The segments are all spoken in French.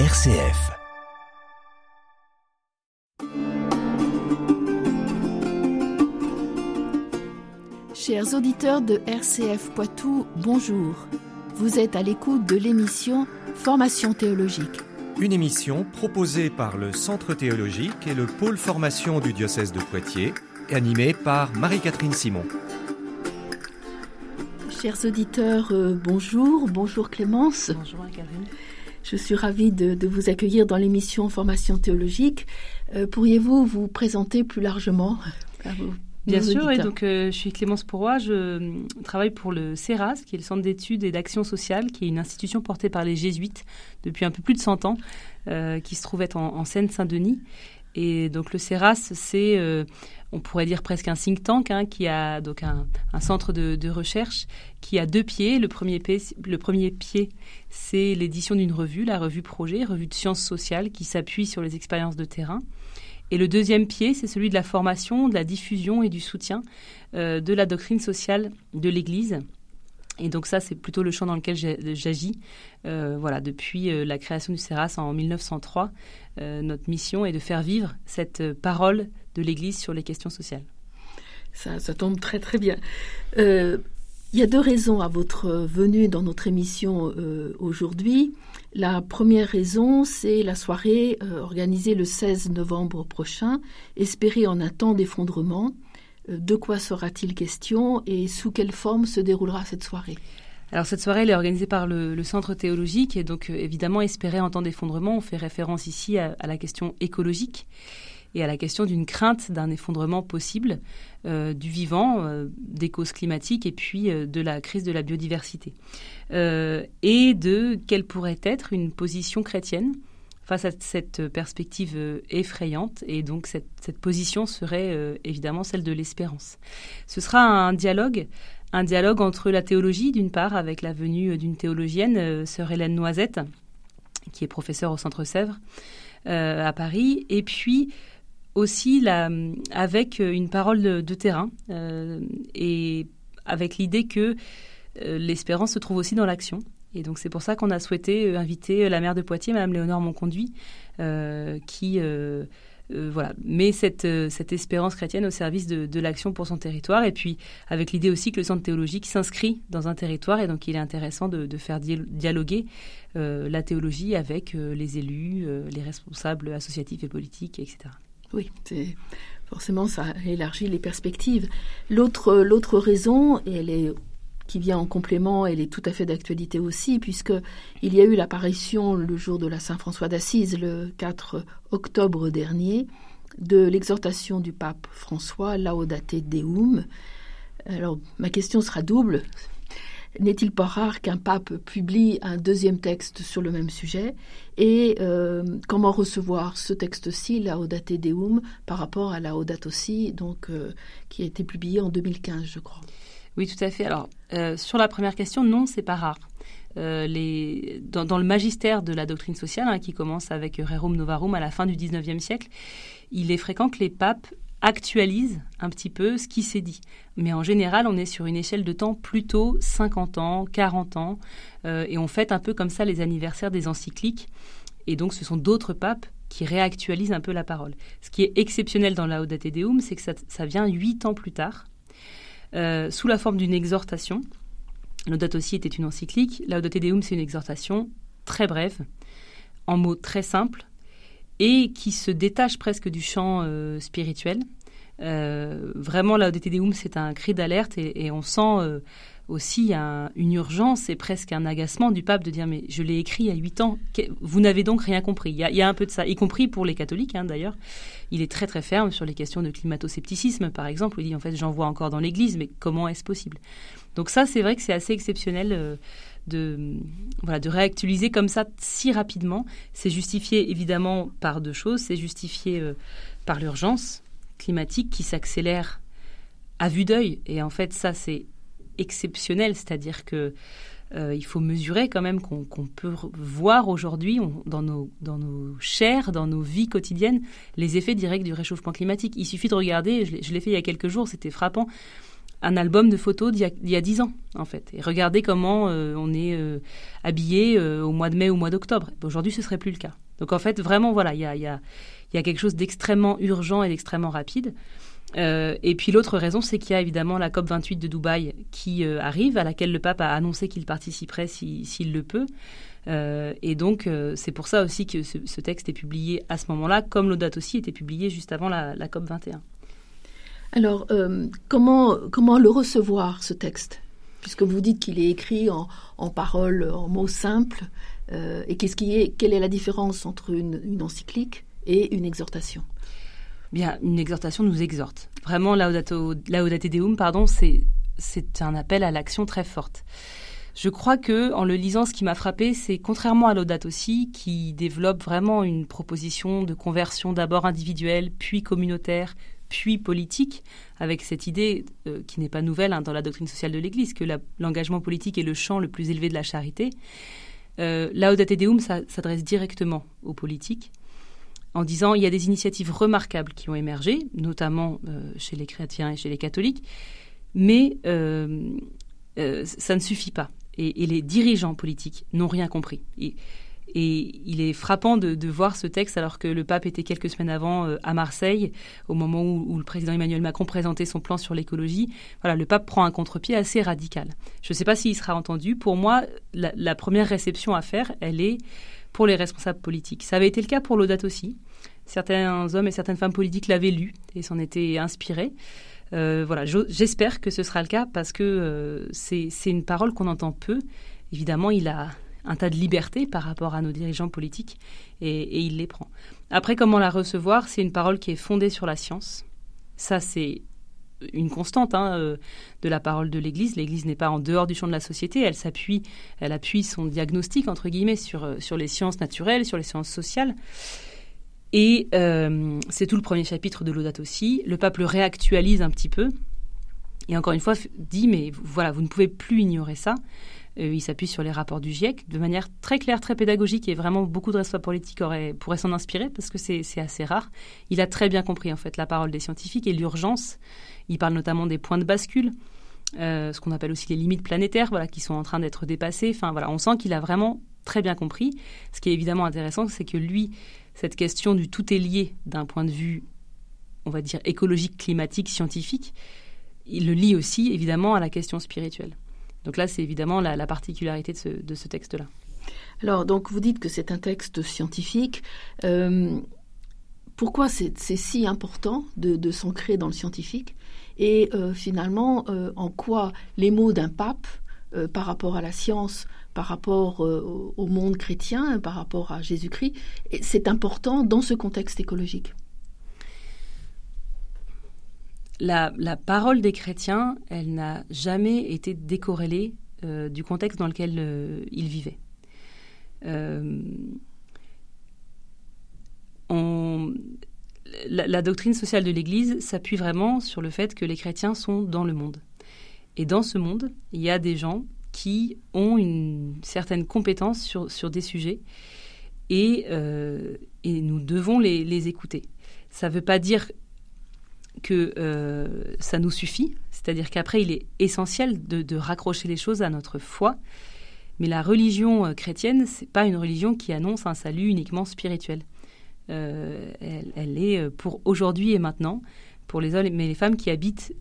RCF. Chers auditeurs de RCF Poitou, bonjour. Vous êtes à l'écoute de l'émission Formation théologique. Une émission proposée par le Centre théologique et le pôle formation du diocèse de Poitiers, animée par Marie-Catherine Simon. Chers auditeurs, euh, bonjour. Bonjour Clémence. Bonjour Karine. Je suis ravie de, de vous accueillir dans l'émission Formation théologique. Euh, Pourriez-vous vous présenter plus largement à vos- Bien sûr, et donc euh, je suis Clémence Pourroy, je euh, travaille pour le CERAS, qui est le Centre d'études et d'action sociale, qui est une institution portée par les jésuites depuis un peu plus de 100 ans, euh, qui se trouve être en, en Seine-Saint-Denis. Et donc le CERAS, c'est, euh, on pourrait dire presque un think tank, hein, qui a donc un, centre de, recherche qui a deux pieds. Le premier, pied, le premier pied, c'est l'édition d'une revue, la revue Projet, revue de sciences sociales, qui s'appuie sur les expériences de terrain. Et le deuxième pied, c'est celui de la formation, de la diffusion et du soutien euh, de la doctrine sociale de l'Église. Et donc ça, c'est plutôt le champ dans lequel j'agis. Euh, voilà, depuis la création du CERAS en 1903, euh, notre mission est de faire vivre cette euh, parole de l'Église sur les questions sociales. Ça, tombe très très bien. Euh, Il y a deux raisons à votre venue dans notre émission aujourd'hui. La première raison, c'est la soirée organisée le 16 novembre prochain, espérée en un temps d'effondrement. De quoi sera-t-il question et sous quelle forme se déroulera cette soirée? Alors cette soirée, est organisée par le, Centre théologique et donc euh, évidemment espérée en temps d'effondrement. On fait référence ici à, la question écologique et à la question d'une crainte d'un effondrement possible euh, du vivant, euh, des causes climatiques et puis de la crise de la biodiversité. Et de quelle pourrait être une position chrétienne face à cette perspective effrayante. Et donc cette, position serait évidemment celle de l'espérance. Ce sera un dialogue un dialogue entre la théologie, d'une part, avec la venue d'une théologienne, euh, sœur Hélène Noisette, qui est professeure au Centre Sèvres euh, à Paris, et puis aussi la, avec une parole de, terrain, euh, et avec l'idée que euh, l'espérance se trouve aussi dans l'action. Et donc c'est pour ça qu'on a souhaité euh, inviter la maire de Poitiers, Madame Léonore Monconduit, euh, qui euh, euh, voilà, met cette, euh, cette espérance chrétienne au service de, de l'action pour son territoire. Et puis avec l'idée aussi que le centre théologique s'inscrit dans un territoire et donc il est intéressant de, de faire dial- dialoguer euh, la théologie avec les élus, les responsables associatifs et politiques, etc. Oui, forcément ça élargit les perspectives. L'autre raison, et elle est qui vient en complément, elle est tout à fait d'actualité aussi, puisque il y a eu l'apparition le jour de la Saint François d'Assise, le 4 octobre dernier, de l'exhortation du pape François Laudate Deum. Alors ma question sera double. N'est-il pas rare qu'un pape publie un deuxième texte sur le même sujet Et euh, comment recevoir ce texte-ci, Laudate Deum, par rapport à Laudate aussi, donc, euh, qui a été publié en 2015, je crois? Oui, tout à fait. Alors, euh, sur la première question, non, c'est pas rare. Euh, dans, le magistère de la doctrine sociale, hein, qui commence avec Rerum Novarum à la fin du 19e siècle, il est fréquent que les papes actualisent un petit peu ce qui s'est dit. Mais en général, on est sur une échelle de temps plutôt 50 ans, 40 ans, euh, et on fête un peu comme ça les anniversaires des encycliques. Et donc, ce sont d'autres papes qui réactualisent un peu la parole. Ce qui est exceptionnel dans Laudate Deum, c'est que ça, ça vient huit ans plus tard, euh, sous la forme d'une exhortation. Laudate aussi était une encyclique. Laudate Deum, c'est une exhortation très brève, en mots très simples, et qui se détache presque du champ euh, spirituel. Euh, vraiment, Laudate Deum, c'est un cri d'alerte, et, on sent euh, aussi un- une urgence et presque un agacement du pape de dire mais je l'ai écrit il y a huit ans, vous n'avez donc rien compris. Il y, a, un peu de ça, y compris pour les catholiques hein, d'ailleurs. Il est très très ferme sur les questions de climato-scepticisme, par exemple. Il dit en fait j'en vois encore dans l'Église, mais comment est-ce possible? Donc ça, c'est vrai que c'est assez exceptionnel. euh, de, voilà, de réactualiser comme ça si rapidement. C'est justifié évidemment par deux choses. C'est justifié euh, par l'urgence climatique qui s'accélère à vue d'œil. Et en fait, ça, c'est exceptionnel. C'est-à-dire que euh, il faut mesurer quand même qu'on peut voir aujourd'hui dans nos, dans nos chairs, dans nos vies quotidiennes, les effets directs du réchauffement climatique. Il suffit de regarder, je l'ai- fait il y a quelques jours, c'était frappant. un album de photos d'il y, a dix ans, en fait. Et regardez comment on est habillé au mois de mai ou au mois d'octobre. Aujourd'hui, ce serait plus le cas. Donc en fait, vraiment, voilà, il y a, y, y a, quelque chose d'extrêmement urgent et d'extrêmement rapide. Euh, et puis l'autre raison, c'est qu'il y a évidemment la COP 28 de Dubaï qui euh, arrive, à laquelle le pape a annoncé qu'il participerait s'il le peut. Euh, et donc c'est pour ça aussi que ce, texte est publié à ce moment-là, comme l'audate aussi était publié juste avant la, COP 21. Alors comment, comment le recevoir, ce texte? Puisque vous dites qu'il est écrit en, en paroles, en mots simples. et qu'est-ce qui est, quelle est la différence entre une encyclique et une exhortation? Bien, une exhortation nous exhorte. Vraiment, Laudate Deum, pardon, c'est c'est un appel à l'action très forte. Je crois que, en le lisant, ce qui m'a frappé, c'est contrairement à Laudate aussi, qui développe vraiment une proposition de conversion d'abord individuelle, puis communautaire, puis politique, avec cette idée euh, qui n'est pas nouvelle hein, dans la doctrine sociale de l'Église, que l'engagement politique est le champ le plus élevé de la charité. Euh, Laudate Deum s'adresse directement aux politiques en disant il y a des initiatives remarquables qui ont émergé, notamment euh, chez les chrétiens et chez les catholiques, mais euh, euh, ça ne suffit pas. Et, les dirigeants politiques n'ont rien compris. Et, il est frappant de, voir ce texte alors que le pape était quelques semaines avant à Marseille, au moment où, le président Emmanuel Macron présentait son plan sur l'écologie. Voilà, le pape prend un contre-pied assez radical. Je ne sais pas s'il sera entendu. Pour moi, la, la première réception à faire, elle est pour les responsables politiques. Ça avait été le cas pour l'Audate aussi. Certains hommes et certaines femmes politiques l'avaient lu et s'en étaient inspirés. Euh, voilà, j'espère que ce sera le cas parce que euh, c'est une parole qu'on entend peu. Évidemment, il a un tas de liberté par rapport à nos dirigeants politiques et, il les prend. Après, comment la recevoir C'est une parole qui est fondée sur la science. Ça, c'est une constante hein, euh, de la parole de l'Église. L'Église n'est pas en dehors du champ de la société. Elle s'appuie, elle appuie son diagnostic entre guillemets sur sur les sciences naturelles, sur les sciences sociales. Et euh, c'est tout le premier chapitre de l'Audate aussi. Le pape le réactualise un petit peu. Et encore une fois, dit, mais voilà, vous ne pouvez plus ignorer ça. Euh, il s'appuie sur les rapports du GIEC de manière très claire, très pédagogique, et vraiment beaucoup de responsables politiques pourraient s'en inspirer parce que c'est assez rare. Il a très bien compris en fait la parole des scientifiques et l'urgence. Il parle notamment des points de bascule, euh, ce qu'on appelle aussi les limites planétaires, voilà, qui sont en train d'être dépassées. Enfin voilà, on sent qu'il a vraiment très bien compris. Ce qui est évidemment intéressant, c'est que lui cette question du tout est lié d'un point de vue, on va dire, écologique, climatique, scientifique, il le lie aussi évidemment à la question spirituelle. Donc là, c'est évidemment la, particularité de ce, texte-là. Alors, donc, vous dites que c'est un texte scientifique. Euh, pourquoi c'est si important de, s'ancrer dans le scientifique? Et euh, finalement, euh, en quoi les mots d'un pape par rapport à la science par rapport au monde chrétien, par rapport à Jésus-Christ. C'est important dans ce contexte écologique? La, parole des chrétiens, elle n'a jamais été décorrélée euh, du contexte dans lequel euh, ils vivaient. la, doctrine sociale de l'Église s'appuie vraiment sur le fait que les chrétiens sont dans le monde. Et dans ce monde, il y a des gens qui ont une certaine compétence sur, sur des sujets et, euh, et nous devons les, les écouter. Ça ne veut pas dire que euh, ça nous suffit, c'est-à-dire qu'après il est essentiel de, raccrocher les choses à notre foi, mais la religion euh, chrétienne, c'est pas une religion qui annonce un salut uniquement spirituel. elle, elle, est pour aujourd'hui et maintenant pour les hommes mais les femmes qui habitent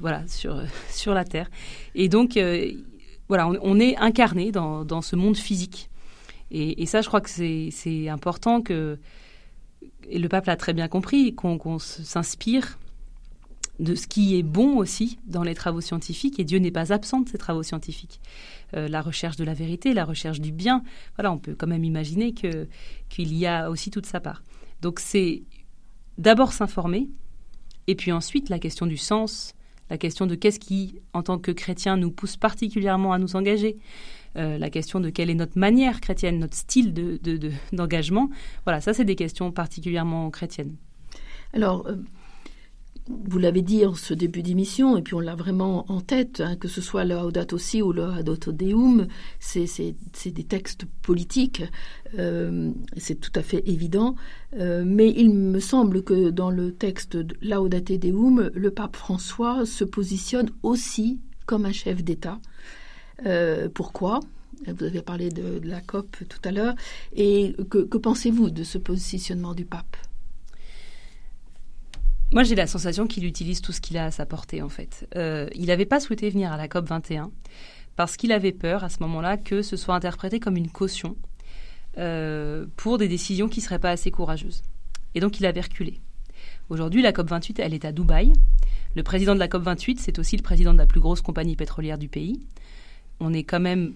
voilà sur sur la terre et donc voilà, on, est incarné dans, ce monde physique. Et, ça, je crois que c'est important que, et le pape l'a très bien compris, qu'on s'inspire de ce qui est bon aussi dans les travaux scientifiques, et Dieu n'est pas absent de ces travaux scientifiques. Euh, la recherche de la vérité, la recherche du bien, voilà, on peut quand même imaginer qu'il y a aussi toute sa part. Donc c'est d'abord s'informer, et puis ensuite la question du sens, la question de qu'est-ce qui, en tant que chrétien, nous pousse particulièrement à nous engager, euh, la question de quelle est notre manière chrétienne, notre style d'engagement. De, voilà, ça, c'est des questions particulièrement chrétiennes. Alors, euh, vous l'avez dit en ce début d'émission, et puis on l'a vraiment en tête, hein, que ce soit le Laudato Si ou le Laudato Deum, c'est des textes politiques, euh, c'est tout à fait évident. Euh, mais il me semble que dans le texte Laudate Deum, le pape François se positionne aussi comme un chef d'État. Euh, pourquoi? Vous avez parlé de, la COP tout à l'heure. Et que pensez-vous de ce positionnement du pape? Moi, j'ai la sensation qu'il utilise tout ce qu'il a à sa portée, en fait. Euh, il n'avait pas souhaité venir à la COP 21 parce qu'il avait peur, à ce moment-là, que ce soit interprété comme une caution euh, pour des décisions qui ne seraient pas assez courageuses. Et donc, il avait reculé. Aujourd'hui, la COP 28, elle est à Dubaï. Le président de la COP 28, c'est aussi le président de la plus grosse compagnie pétrolière du pays. On est quand même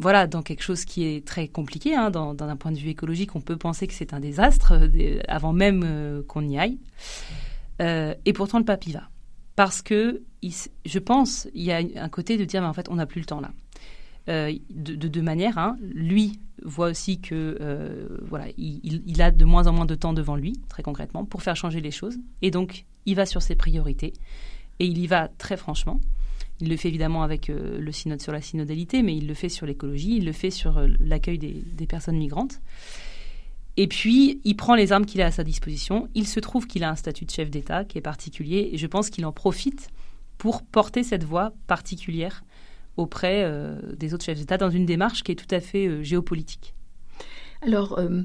voilà, dans quelque chose qui est très compliqué. Hein, d'un point de vue écologique, on peut penser que c'est un désastre euh, avant même qu'on y aille. Euh, et pourtant, le pape y va. Parce que, je pense, il y a un côté de dire, mais en fait, on n'a plus le temps là. Euh, de, deux manières. Hein. Lui voit aussi que euh, voilà, il, a de moins en moins de temps devant lui, très concrètement, pour faire changer les choses. Et donc, il va sur ses priorités. Et il y va très franchement. Il le fait évidemment avec le synode sur la synodalité, mais il le fait sur l'écologie, il le fait sur l'accueil des personnes migrantes. Et puis, il prend les armes qu'il a à sa disposition. Il se trouve qu'il a un statut de chef d'État qui est particulier et je pense qu'il en profite pour porter cette voix particulière auprès euh, des autres chefs d'État dans une démarche qui est tout à fait euh, géopolitique. Alors, euh,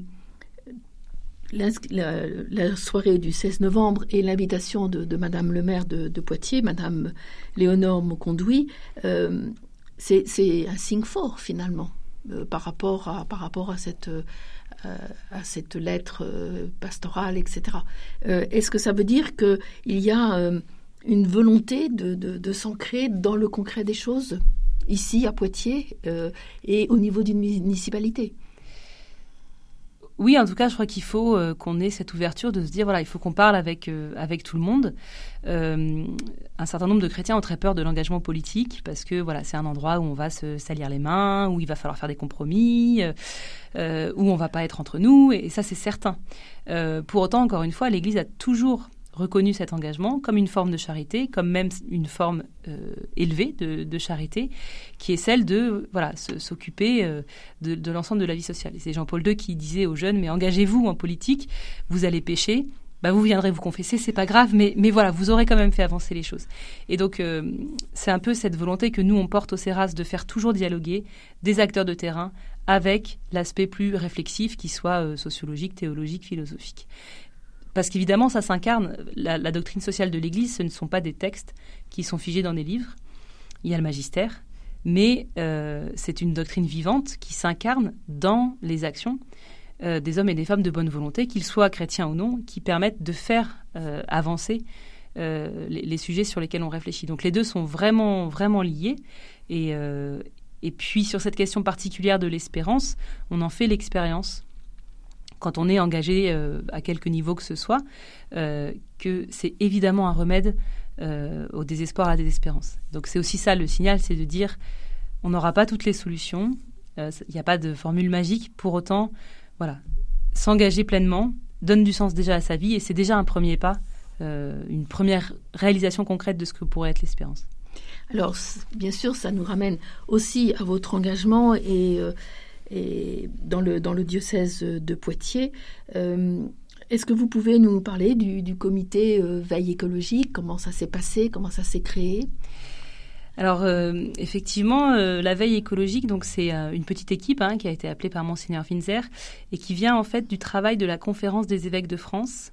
la, soirée du 16 novembre et l'invitation de, Madame le maire de, Poitiers, Madame Léonore Mocondoui, c'est un signe fort finalement par, rapport à, par rapport à cette à cette lettre euh, pastorale, etc. Euh, est-ce que ça veut dire qu'il y a une volonté de, de, s'ancrer dans le concret des choses, ici à Poitiers et au niveau d'une municipalité? Oui, en tout cas, je crois qu'il faut qu'on ait cette ouverture de se dire voilà, il faut qu'on parle avec avec tout le monde. un certain nombre de chrétiens ont très peur de l'engagement politique parce que voilà, c'est un endroit où on va se salir les mains, où il va falloir faire des compromis. Euh, où on va pas être entre nous, et, ça c'est certain. Euh, pour autant, encore une fois, l'Église a toujours reconnu cet engagement comme une forme de charité, comme même une forme euh, élevée de, charité, qui est celle de voilà s'occuper de, l'ensemble de la vie sociale. C'est Jean-Paul II qui disait aux jeunes mais engagez-vous en politique, vous allez pécher. Bah vous viendrez vous confesser, c'est pas grave, mais, voilà, vous aurez quand même fait avancer les choses. Et donc, c'est un peu cette volonté que nous, on porte au CERAS de faire toujours dialoguer des acteurs de terrain avec l'aspect plus réflexif qui soit euh, sociologique, théologique, philosophique. Parce qu'évidemment, ça s'incarne. La, doctrine sociale de l'Église, ce ne sont pas des textes qui sont figés dans des livres. Il y a le magistère, mais euh, c'est une doctrine vivante qui s'incarne dans les actions euh, des hommes et des femmes de bonne volonté, qu'ils soient chrétiens ou non, qui permettent de faire avancer les, sujets sur lesquels on réfléchit. Donc les deux sont vraiment, vraiment liés. Et puis sur cette question particulière de l'espérance, on en fait l'expérience quand on est engagé euh, à quelque niveau que ce soit, euh, que c'est évidemment un remède euh, au désespoir, à la désespérance. Donc c'est aussi ça le signal, c'est de dire on n'aura pas toutes les solutions, il n'y a pas de formule magique, pour autant, voilà, s'engager pleinement donne du sens déjà à sa vie et c'est déjà un premier pas, une première réalisation concrète de ce que pourrait être l'espérance. Alors, bien sûr, ça nous ramène aussi à votre engagement et, euh, dans, le, diocèse de Poitiers. Euh, est-ce que vous pouvez nous parler du, comité euh, veille écologique? Comment ça s'est passé? Comment ça s'est créé? Alors effectivement, la veille écologique, donc c'est une petite équipe hein, qui a été appelée par monseigneur Finzer et qui vient en fait du travail de la conférence des évêques de France,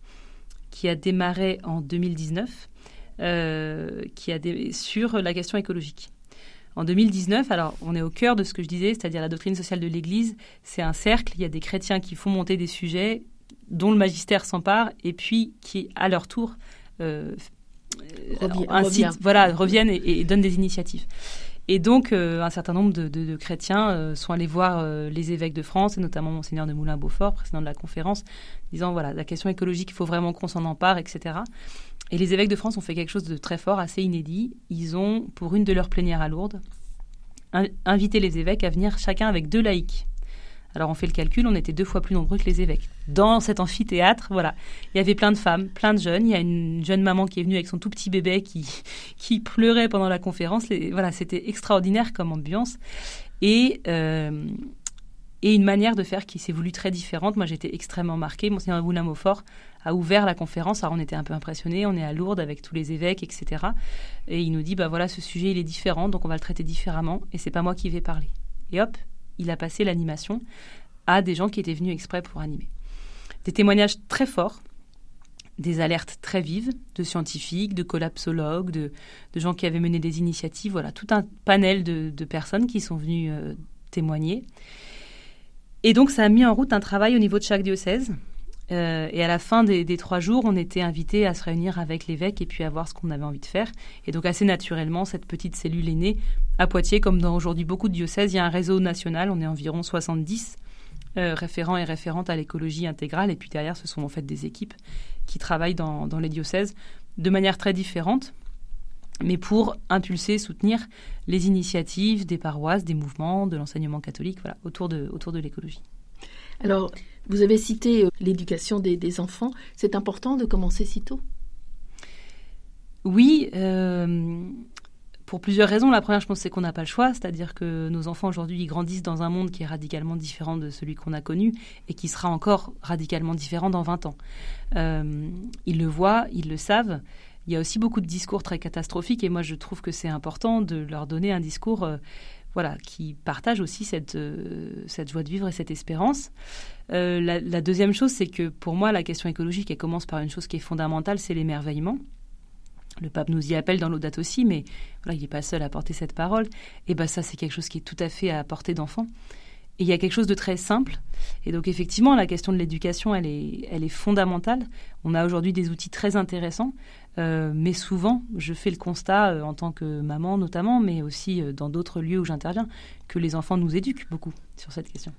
qui a démarré en 2019 euh, qui a sur la question écologique. En 2019, alors on est au cœur de ce que je disais, c'est-à-dire la doctrine sociale de l'Église, c'est un cercle, il y a des chrétiens qui font monter des sujets dont le magistère s'empare et puis qui, à leur tour, euh, voilà, reviennent et, donnent des initiatives. Et donc, euh, un certain nombre de, chrétiens sont allés voir les évêques de France, et notamment Monseigneur de Moulin-Beaufort, président de la conférence, disant voilà, la question écologique, il faut vraiment qu'on s'en empare, etc. Et les évêques de France ont fait quelque chose de très fort, assez inédit. Ils ont, pour une de leurs plénières à Lourdes, invité les évêques à venir chacun avec deux laïcs. Alors on fait le calcul, on était deux fois plus nombreux que les évêques. Dans cet amphithéâtre, voilà, il y avait plein de femmes, plein de jeunes. Il y a une jeune maman qui est venue avec son tout petit bébé qui, qui pleurait pendant la conférence. voilà, c'était extraordinaire comme ambiance. Et, euh, et une manière de faire qui s'est voulu très différente. Moi, j'étais extrêmement marquée. Monseigneur Boulin Maufort a ouvert la conférence. Alors, on était un peu impressionnés. On est à Lourdes avec tous les évêques, etc. Et il nous dit, bah voilà, ce sujet, il est différent, donc on va le traiter différemment. Et c'est pas moi qui vais parler. Et hop, il a passé l'animation à des gens qui étaient venus exprès pour animer. Des témoignages très forts, des alertes très vives de scientifiques, de collapsologues, de, gens qui avaient mené des initiatives, voilà, tout un panel de, personnes qui sont venues euh, témoigner. Et donc, ça a mis en route un travail au niveau de chaque diocèse. Euh, et à la fin des, trois jours, on était invité à se réunir avec l'évêque et puis à voir ce qu'on avait envie de faire. Et donc, assez naturellement, cette petite cellule est née. À Poitiers, comme dans aujourd'hui beaucoup de diocèses, il y a un réseau national, on est environ 70 euh, référents et référentes à l'écologie intégrale. Et puis derrière, ce sont en fait des équipes qui travaillent dans, les diocèses de manière très différente mais pour impulser, soutenir les initiatives des paroisses, des mouvements, de l'enseignement catholique, voilà, autour de, autour de l'écologie. Alors, vous avez cité euh, l'éducation des, enfants. C'est important de commencer si tôt? Oui, euh, pour plusieurs raisons. La première, je pense, c'est qu'on n'a pas le choix, c'est-à-dire que nos enfants aujourd'hui grandissent dans un monde qui est radicalement différent de celui qu'on a connu et qui sera encore radicalement différent dans 20 ans. Euh, ils le voient, ils le savent il y a aussi beaucoup de discours très catastrophiques et moi je trouve que c'est important de leur donner un discours voilà, qui partage aussi cette, euh, cette joie de vivre et cette espérance. Euh, la, deuxième chose, c'est que pour moi, la question écologique, elle commence par une chose qui est fondamentale, c'est l'émerveillement. Le pape nous y appelle dans l'audate aussi, mais voilà, il n'est pas seul à porter cette parole. Et ben ça, c'est quelque chose qui est tout à fait à portée d'enfant. Et il y a quelque chose de très simple. Et donc effectivement, la question de l'éducation, elle est, elle est fondamentale. On a aujourd'hui des outils très intéressants. Euh, mais souvent, je fais le constat, euh, en tant que maman notamment, mais aussi euh, dans d'autres lieux où j'interviens, que les enfants nous éduquent beaucoup sur cette question.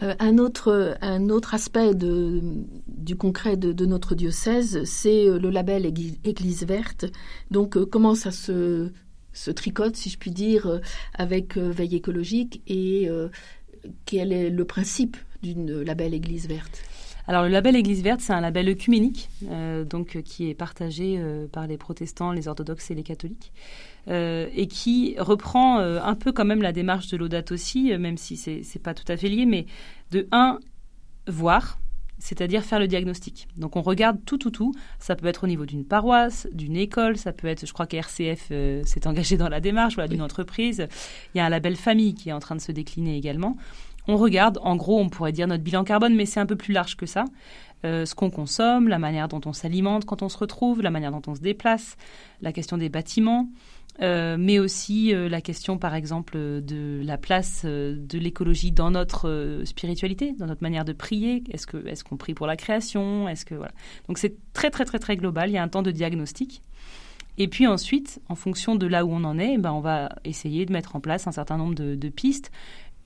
un, autre, un autre aspect du concret de, notre diocèse, c'est le label Église, verte. Donc, comment ça se, se, tricote, si je puis dire, avec Veille écologique et quel est le principe d'une label Église verte? Alors le label Église verte, c'est un label œcuménique, euh, donc euh, qui est partagé euh, par les protestants, les orthodoxes et les catholiques, et qui reprend un peu quand même la démarche de l'audate aussi, même si c'est n'est pas tout à fait lié, mais de un voir, c'est-à-dire faire le diagnostic. Donc on regarde tout, tout, tout. Ça peut être au niveau d'une paroisse, d'une école, ça peut être, je crois qu'RCF s'est engagé dans la démarche, voilà, d'une entreprise. Il y a un label famille qui est en train de se décliner également on regarde, en gros, on pourrait dire notre bilan carbone, mais c'est un peu plus large que ça. Euh, ce qu'on consomme, la manière dont on s'alimente quand on se retrouve, la manière dont on se déplace, la question des bâtiments, euh, mais aussi euh, la question, par exemple, de la place de l'écologie dans notre spiritualité, dans notre manière de prier. Est-ce qu'on prie pour la création? Est-ce que voilà. Donc c'est très très très très global. Il y a un temps de diagnostic. Et puis ensuite, en fonction de là où on en est, eh ben on va essayer de mettre en place un certain nombre de pistes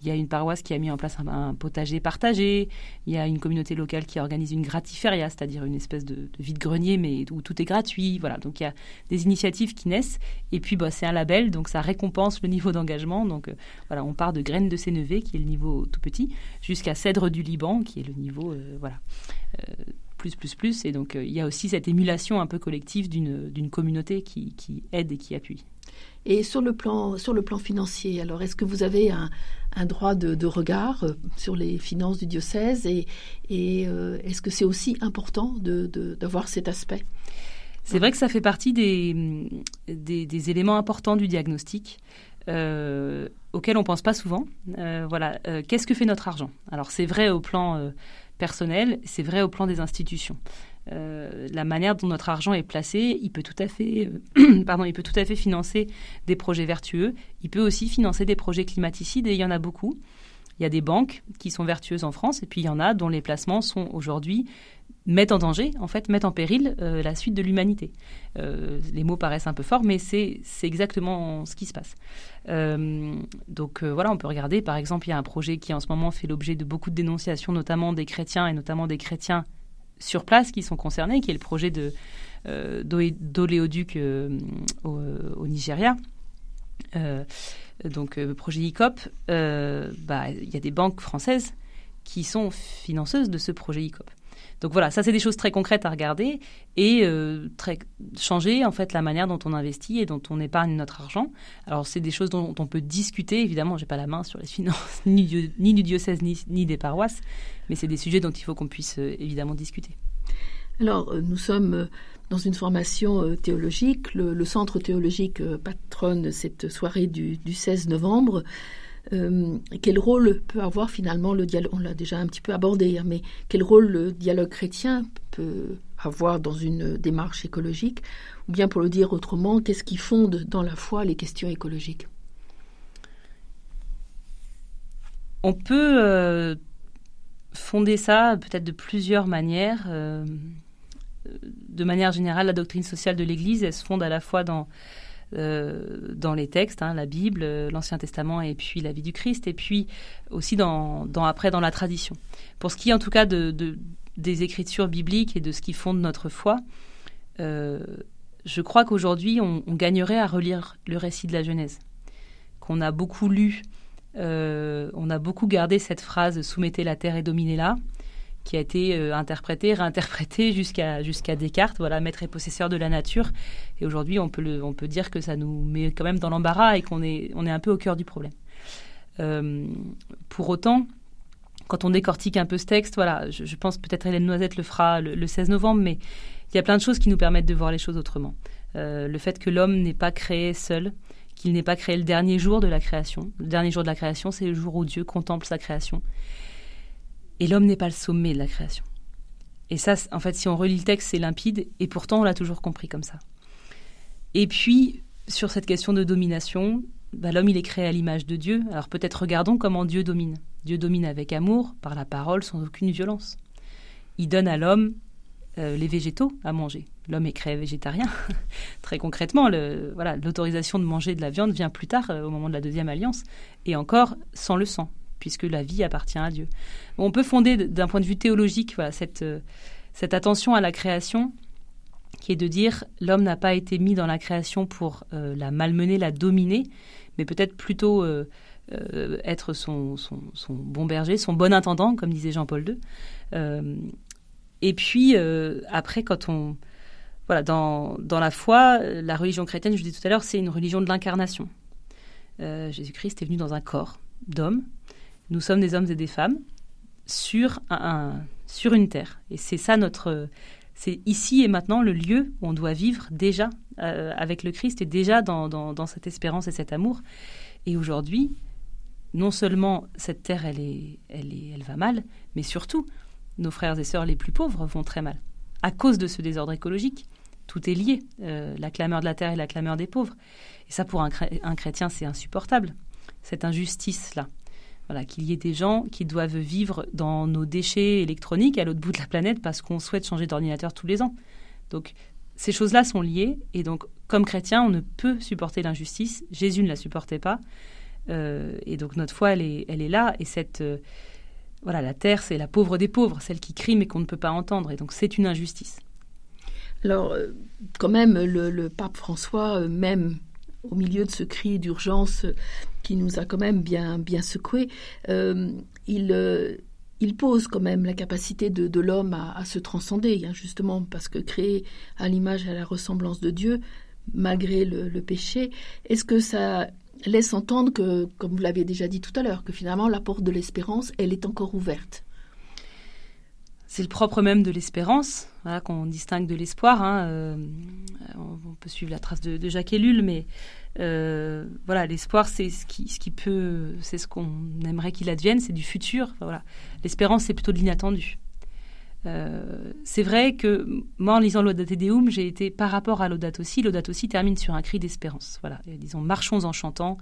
il y a une paroisse qui a mis en place un, potager partagé. Il y a une communauté locale qui organise une gratiféria, c'est-à-dire une espèce de, vide-grenier, mais où tout est gratuit. Voilà, donc il y a des initiatives qui naissent. Et puis, bah, c'est un label, donc ça récompense le niveau d'engagement. Donc euh, voilà, on part de graines de Sénévé, qui est le niveau tout petit, jusqu'à cèdre du Liban, qui est le niveau, euh, voilà. Euh, plus, plus, plus. Et donc, il y a aussi cette émulation un peu collective d'une communauté qui, qui aide et qui appuie. Et sur le plan, sur le plan financier, alors est-ce que vous avez un, un droit de, regard euh, sur les finances du diocèse et, euh, est-ce que c'est aussi important d'avoir de, cet aspect? C'est vrai que ça fait partie des, des, éléments importants du diagnostic. Euh, auxquels on pense pas souvent. voilà, qu'est-ce que fait notre argent? Alors c'est vrai au plan personnel, c'est vrai au plan des institutions. Euh, la manière dont notre argent est placé, il peut tout à fait, euh, pardon, il peut tout à fait financer des projets vertueux. Il peut aussi financer des projets climaticides et il y en a beaucoup. Il y a des banques qui sont vertueuses en France et puis il y en a dont les placements sont aujourd'hui mettent en danger, en fait, mettent en péril euh, la suite de l'humanité. les mots paraissent un peu forts, mais c'est exactement ce qui se passe. donc voilà, on peut regarder, par exemple, il y a un projet qui en ce moment fait l'objet de beaucoup de dénonciations, notamment des chrétiens et notamment des chrétiens sur place qui sont concernés, qui est le projet euh, d'oléoduc euh, au, Nigeria. donc projet ICOP, bah, il y a des banques françaises qui sont financeuses de ce projet ICOP. Donc voilà, ça c'est des choses très concrètes à regarder et euh, changer en fait la manière dont on investit et dont on épargne notre argent. Alors c'est des choses dont on peut discuter. Évidemment, j'ai pas la main sur les finances ni du, ni du diocèse ni, des paroisses, mais c'est des sujets dont il faut qu'on puisse euh, évidemment discuter. Alors euh, nous sommes dans une formation théologique. Le, centre théologique patronne cette soirée du 16 novembre. Euh, quel rôle peut avoir finalement le dialogue? On l'a déjà un petit peu abordé, hein, mais quel rôle le dialogue chrétien peut avoir dans une démarche écologique? Ou bien pour le dire autrement, qu'est-ce qui fonde dans la foi les questions écologiques? On peut euh, fonder ça peut-être de plusieurs manières. Euh, de manière générale, la doctrine sociale de l'Église, elle se fonde à la fois dans dans les textes, hein, la Bible, l'Ancien Testament et puis la vie du Christ, et puis aussi dans, après dans la tradition. Pour ce qui est en tout cas de, des écritures bibliques et de ce qui fonde notre foi, euh, je crois qu'aujourd'hui on, gagnerait à relire le récit de la Genèse, qu'on a beaucoup lu, euh, on a beaucoup gardé cette phrase soumettez la terre et dominez-la qui a été euh, interprété, réinterprété jusqu'à jusqu'à Descartes, voilà, maître et possesseur de la nature. Et aujourd'hui, on peut dire que ça nous met quand même dans l'embarras et qu'on est on est un peu au cœur du problème. Euh, pour autant, quand on décortique un peu ce texte, voilà, je, pense peut-être Hélène Noisette le fera le, 16 novembre, mais il y a plein de choses qui nous permettent de voir les choses autrement. Euh, le fait que l'homme n'est pas créé seul, qu'il n'est pas créé le dernier jour de la création. Le dernier jour de la création, c'est le jour où Dieu contemple sa création et l'homme n'est pas le sommet de la création. Et ça, en fait, si on relit le texte, c'est limpide, et pourtant on l'a toujours compris comme ça. Et puis, sur cette question de domination, bah, l'homme, il est créé à l'image de Dieu. Alors peut-être regardons comment Dieu domine. Dieu domine avec amour, par la parole, sans aucune violence. Il donne à l'homme euh, les végétaux à manger. L'homme est créé végétarien. Très concrètement, voilà, l'autorisation de manger de la viande vient plus tard, euh, au moment de la deuxième alliance, et encore sans le sang puisque la vie appartient à Dieu. On peut fonder d'un point de vue théologique euh, cette attention à la création qui est de dire l'homme n'a pas été mis dans la création pour euh, la malmener, la dominer, mais peut-être plutôt euh, être son, bon berger, son bon intendant, comme disait Jean-Paul II. et puis, après, quand on... Voilà, dans, la foi, la religion chrétienne, je disais tout à l'heure, c'est une religion de l'incarnation. Jésus-Christ est venu dans un corps d'homme, nous sommes des hommes et des femmes sur, un, sur une terre. Et c'est ça notre... C'est ici et maintenant le lieu où on doit vivre déjà euh, avec le Christ et déjà dans, cette espérance et cet amour. Et aujourd'hui, non seulement cette terre, elle, est, elle, elle va mal, mais surtout, nos frères et sœurs les plus pauvres vont très mal. À cause de ce désordre écologique, tout est lié, euh, la clameur de la terre et la clameur des pauvres. Et ça, pour un, un chrétien, c'est insupportable, cette injustice-là. Voilà, qu'il y ait des gens qui doivent vivre dans nos déchets électroniques à l'autre bout de la planète parce qu'on souhaite changer d'ordinateur tous les ans. Donc, ces choses-là sont liées. Et donc, comme chrétien, on ne peut supporter l'injustice. Jésus ne la supportait pas. Euh, et donc, notre foi, elle est, là. Et cette. Euh, voilà, la terre, c'est la pauvre des pauvres, celle qui crie mais qu'on ne peut pas entendre. Et donc, c'est une injustice. Alors, euh, quand même, le, le pape François, même au milieu de ce cri d'urgence qui nous a quand même bien, bien secoué, euh, il, euh, il pose quand même la capacité de, l'homme à, se transcender, hein, justement parce que créé à l'image et à la ressemblance de Dieu, malgré le, le péché, est-ce que ça laisse entendre que, comme vous l'avez déjà dit tout à l'heure, que finalement la porte de l'espérance, elle est encore ouverte? C'est le propre même de l'espérance, voilà, qu'on distingue de l'espoir. Hein, euh, on, peut suivre la trace de, Jacques Ellul, mais euh, voilà, l'espoir, c'est ce qui, ce qui peut, c'est ce qu'on aimerait qu'il advienne, c'est du futur. voilà, l'espérance, c'est plutôt de l'inattendu. Euh, c'est vrai que moi, en lisant l'Audate Deum, j'ai été par rapport à l'Audate aussi. L'Audate aussi termine sur un cri d'espérance. Voilà, disons, marchons en chantant,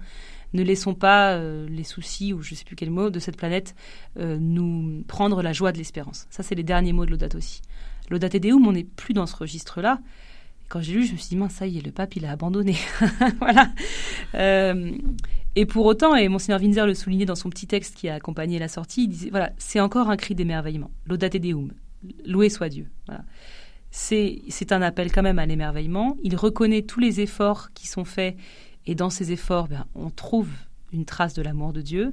ne laissons pas euh, les soucis, ou je ne sais plus quel mot, de cette planète euh, nous prendre la joie de l'espérance. Ça, c'est les derniers mots de l'Audate aussi. L'Audate Deum, on n'est plus dans ce registre-là. Quand j'ai lu, je me suis dit, mince, ça y est, le pape, il a abandonné. voilà. Et pour autant, et Monseigneur Winzer le soulignait dans son petit texte qui a accompagné la sortie, il disait, voilà, c'est encore un cri d'émerveillement. L'Audate Deum. Loué soit Dieu. C'est un appel quand même à l'émerveillement. Il reconnaît tous les efforts qui sont faits Et dans ces efforts, ben, on trouve une trace de l'amour de Dieu.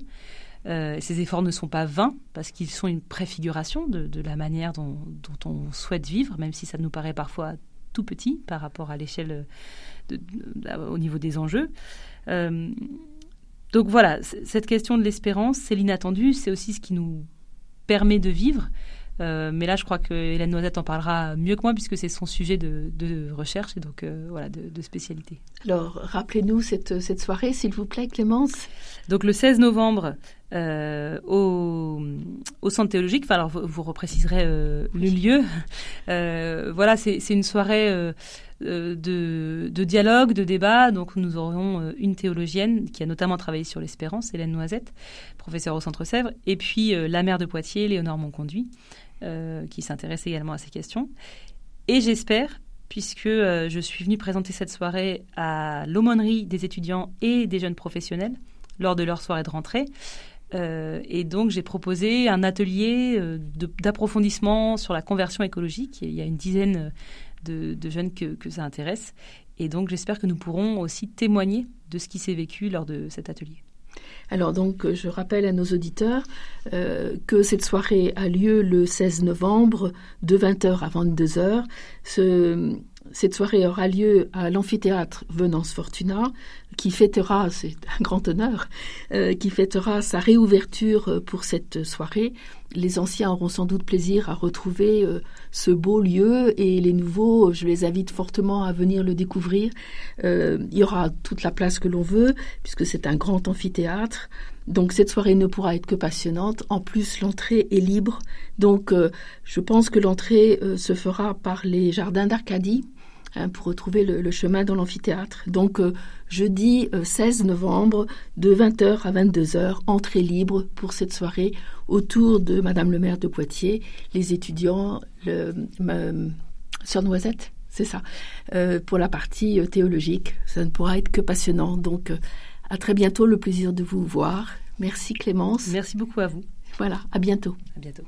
Euh, ces efforts ne sont pas vains parce qu'ils sont une préfiguration de, la manière dont, on souhaite vivre, même si ça nous paraît parfois tout petit par rapport à l'échelle au niveau des enjeux. Euh, donc voilà, cette question de l'espérance, c'est l'inattendu, c'est aussi ce qui nous permet de vivre. Euh, mais là, je crois que Hélène Noisette en parlera mieux que moi puisque c'est son sujet de, recherche et donc euh, voilà de, spécialité. Alors, rappelez-nous cette, cette soirée, s'il vous plaît, Clémence. Donc le 16 novembre euh, au, au, centre théologique. Enfin, alors vous, vous repréciserez le lieu. voilà, c'est une soirée. De, de, dialogue, de débat. Donc nous aurons une théologienne qui a notamment travaillé sur l'espérance, Hélène Noisette, professeure au Centre Sèvres, et puis la mère de Poitiers, Léonore Monconduit, euh, qui s'intéresse également à ces questions. Et j'espère, puisque euh, je suis venue présenter cette soirée à l'aumônerie des étudiants et des jeunes professionnels lors de leur soirée de rentrée. Euh, et donc j'ai proposé un atelier d'approfondissement sur la conversion écologique. Il y a une dizaine de, jeunes que, ça intéresse. Et donc j'espère que nous pourrons aussi témoigner de ce qui s'est vécu lors de cet atelier. Alors donc, je rappelle à nos auditeurs euh, que cette soirée a lieu le 16 novembre de 20h à 22h. Ce, cette soirée aura lieu à l'amphithéâtre Venance Fortuna, qui fêtera, c'est un grand honneur, euh, qui fêtera sa réouverture pour cette soirée. Les anciens auront sans doute plaisir à retrouver euh, ce beau lieu et les nouveaux, je les invite fortement à venir le découvrir. Euh, il y aura toute la place que l'on veut, puisque c'est un grand amphithéâtre. Donc cette soirée ne pourra être que passionnante. En plus, l'entrée est libre. Donc je pense que l'entrée se fera par les jardins d'Arcadie Hein, pour retrouver le, chemin dans l'amphithéâtre. Donc euh, jeudi 16 euh, novembre de 20h à 22h, entrée libre pour cette soirée autour de Madame le maire de Poitiers, les étudiants, le, Sœur Noisette, c'est ça, euh, pour la partie théologique. Ça ne pourra être que passionnant. Donc à très bientôt, le plaisir de vous voir. Merci Clémence. Merci beaucoup à vous. Voilà, à bientôt. À bientôt.